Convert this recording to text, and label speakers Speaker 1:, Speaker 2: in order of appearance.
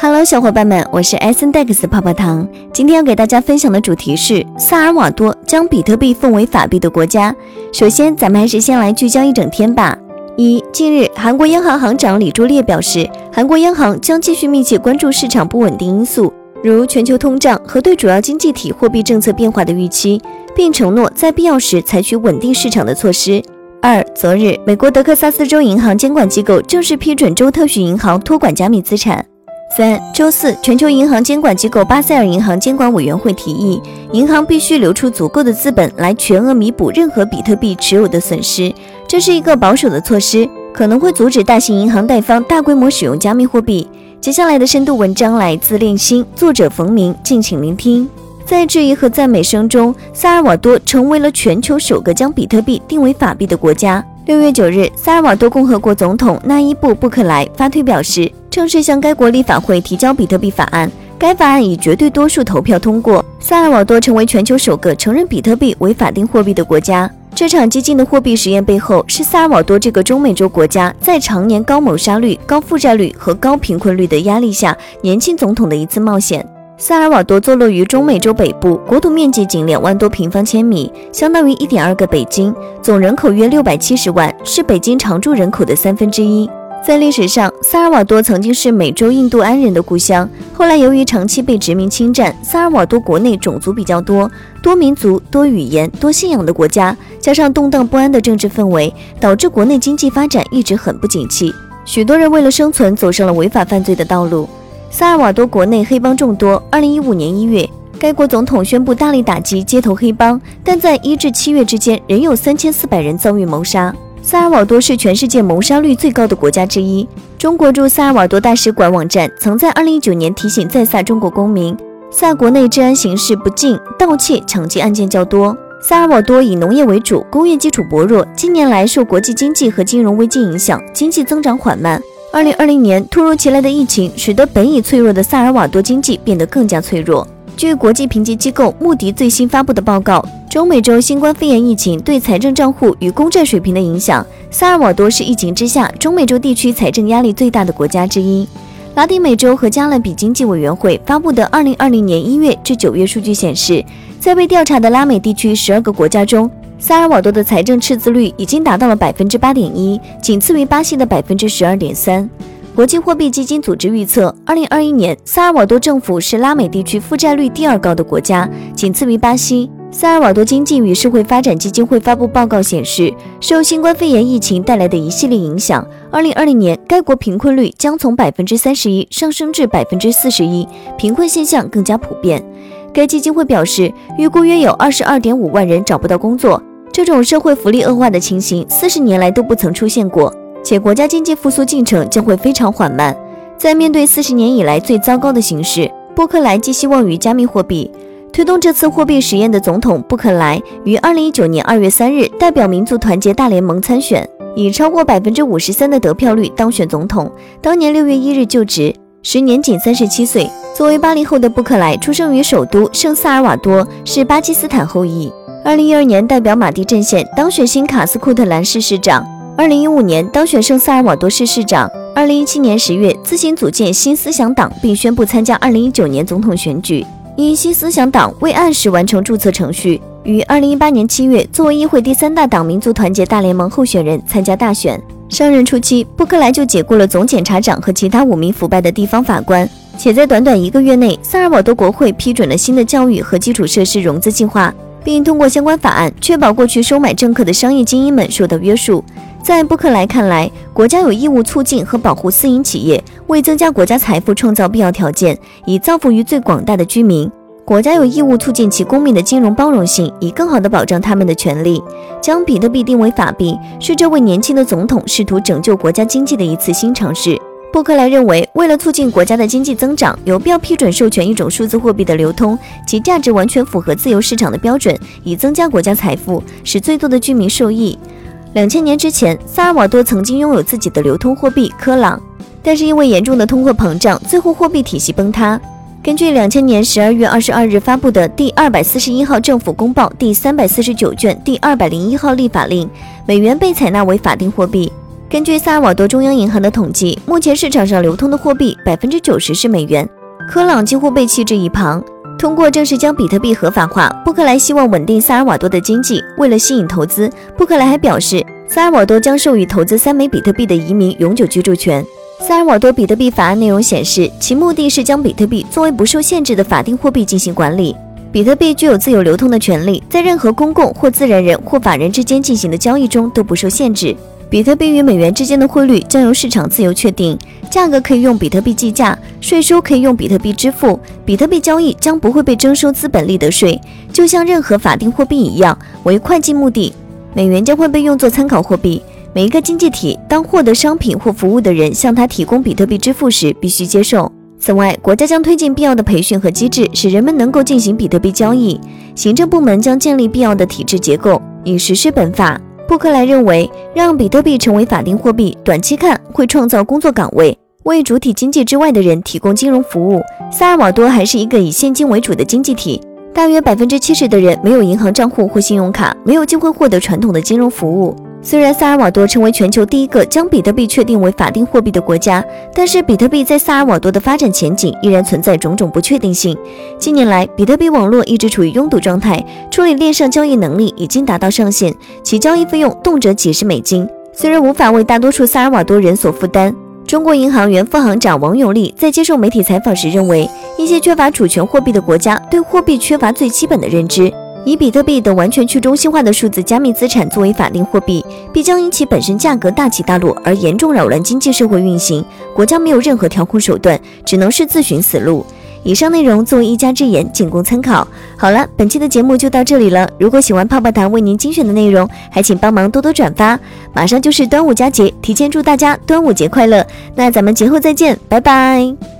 Speaker 1: Hello，小伙伴们，我是 S N Dex 泡泡糖。今天要给大家分享的主题是萨尔瓦多将比特币奉为法币的国家。首先，咱们还是先来聚焦一整天吧。一，近日，韩国央行行长李柱烈表示，韩国央行将继续密切关注市场不稳定因素，如全球通胀和对主要经济体货币政策变化的预期，并承诺在必要时采取稳定市场的措施。二，昨日，美国德克萨斯州银行监管机构正式批准州特许银行托管加密资产。三周四，全球银行监管机构巴塞尔银行监管委员会提议，银行必须留出足够的资本来全额弥补任何比特币持有的损失。这是一个保守的措施，可能会阻止大型银行贷方大规模使用加密货币。接下来的深度文章来自练心，作者冯明，敬请聆听。在质疑和赞美声中，萨尔瓦多成为了全球首个将比特币定为法币的国家。六月九日，萨尔瓦多共和国总统纳伊布·布克莱发推表示，正式向该国立法会提交比特币法案。该法案以绝对多数投票通过，萨尔瓦多成为全球首个承认比特币为法定货币的国家。这场激进的货币实验背后，是萨尔瓦多这个中美洲国家在常年高谋杀率、高负债率和高贫困率的压力下，年轻总统的一次冒险。萨尔瓦多坐落于中美洲北部，国土面积仅两万多平方千米，相当于一点二个北京，总人口约六百七十万，是北京常住人口的三分之一。在历史上，萨尔瓦多曾经是美洲印度安人的故乡，后来由于长期被殖民侵占，萨尔瓦多国内种族比较多，多民族、多语言、多信仰的国家，加上动荡不安的政治氛围，导致国内经济发展一直很不景气，许多人为了生存，走上了违法犯罪的道路。萨尔瓦多国内黑帮众多。二零一五年一月，该国总统宣布大力打击街头黑帮，但在一至七月之间，仍有三千四百人遭遇谋杀。萨尔瓦多是全世界谋杀率最高的国家之一。中国驻萨尔瓦多大使馆网站曾在二零一九年提醒在萨中国公民，萨国内治安形势不敬，盗窃、抢劫案件较多。萨尔瓦多以农业为主，工业基础薄弱，近年来受国际经济和金融危机影响，经济增长缓慢。二零二零年突如其来的疫情，使得本已脆弱的萨尔瓦多经济变得更加脆弱。据国际评级机构穆迪最新发布的报告，中美洲新冠肺炎疫情对财政账户与公债水平的影响，萨尔瓦多是疫情之下中美洲地区财政压力最大的国家之一。拉丁美洲和加勒比经济委员会发布的二零二零年一月至九月数据显示，在被调查的拉美地区十二个国家中，萨尔瓦多的财政赤字率已经达到了百分之八点一，仅次于巴西的百分之十二点三。国际货币基金组织预测，二零二一年萨尔瓦多政府是拉美地区负债率第二高的国家，仅次于巴西。萨尔瓦多经济与社会发展基金会发布报告显示，受新冠肺炎疫情带来的一系列影响，二零二零年该国贫困率将从百分之三十一上升至百分之四十一，贫困现象更加普遍。该基金会表示，预估约有二十二点五万人找不到工作。这种社会福利恶化的情形，四十年来都不曾出现过，且国家经济复苏进程将会非常缓慢。在面对四十年以来最糟糕的形势，布克莱寄希望于加密货币。推动这次货币实验的总统布克莱于二零一九年二月三日代表民族团结大联盟参选，以超过百分之五十三的得票率当选总统。当年六月一日就职，时年仅三十七岁。作为八零后的布克莱，出生于首都圣萨尔瓦多，是巴基斯坦后裔。二零一二年代表马蒂阵线当选新卡斯库特兰市市长，二零一五年当选圣萨尔瓦多市市长，二零一七年十月自行组建新思想党，并宣布参加二零一九年总统选举。因新思想党未按时完成注册程序，于二零一八年七月作为议会第三大党民族团结大联盟候选人参加大选。上任初期，布克莱就解雇了总检察长和其他五名腐败的地方法官。且在短短一个月内，萨尔瓦多国会批准了新的教育和基础设施融资计划。并通过相关法案，确保过去收买政客的商业精英们受到约束。在布克莱看来，国家有义务促进和保护私营企业，为增加国家财富创造必要条件，以造福于最广大的居民。国家有义务促进其公民的金融包容性，以更好地保障他们的权利。将比特币定为法币，是这位年轻的总统试图拯救国家经济的一次新尝试。布克莱认为，为了促进国家的经济增长，有必要批准授权一种数字货币的流通，其价值完全符合自由市场的标准，以增加国家财富，使最多的居民受益。两千年之前，萨尔瓦多曾经拥有自己的流通货币科朗，但是因为严重的通货膨胀，最后货币体系崩塌。根据两千年十二月二十二日发布的第二百四十一号政府公报第三百四十九卷第二百零一号立法令，美元被采纳为法定货币。根据萨尔瓦多中央银行的统计，目前市场上流通的货币百分之九十是美元。科朗几乎被弃置一旁。通过正式将比特币合法化，布克莱希望稳定萨尔瓦多的经济。为了吸引投资，布克莱还表示，萨尔瓦多将授予投资三枚比特币的移民永久居住权。萨尔瓦多比特币法案内容显示，其目的是将比特币作为不受限制的法定货币进行管理。比特币具有自由流通的权利，在任何公共或自然人或法人之间进行的交易中都不受限制。比特币与美元之间的汇率将由市场自由确定，价格可以用比特币计价，税收可以用比特币支付。比特币交易将不会被征收资本利得税，就像任何法定货币一样，为会计目的。美元将会被用作参考货币。每一个经济体当获得商品或服务的人向他提供比特币支付时，必须接受。此外，国家将推进必要的培训和机制，使人们能够进行比特币交易。行政部门将建立必要的体制结构，以实施本法。布克莱认为，让比特币成为法定货币，短期看会创造工作岗位，为主体经济之外的人提供金融服务。萨尔瓦多还是一个以现金为主的经济体，大约百分之七十的人没有银行账户或信用卡，没有机会获得传统的金融服务。虽然萨尔瓦多成为全球第一个将比特币确定为法定货币的国家，但是比特币在萨尔瓦多的发展前景依然存在种种不确定性。近年来，比特币网络一直处于拥堵状态，处理链上交易能力已经达到上限，其交易费用动辄几十美金，虽然无法为大多数萨尔瓦多人所负担。中国银行原副行长王永利在接受媒体采访时认为，一些缺乏主权货币的国家对货币缺乏最基本的认知。以比特币等完全去中心化的数字加密资产作为法定货币，必将因其本身价格大起大落而严重扰乱经济社会运行。国家没有任何调控手段，只能是自寻死路。以上内容作为一家之言，仅供参考。好了，本期的节目就到这里了。如果喜欢泡泡糖为您精选的内容，还请帮忙多多转发。马上就是端午佳节，提前祝大家端午节快乐。那咱们节后再见，拜拜。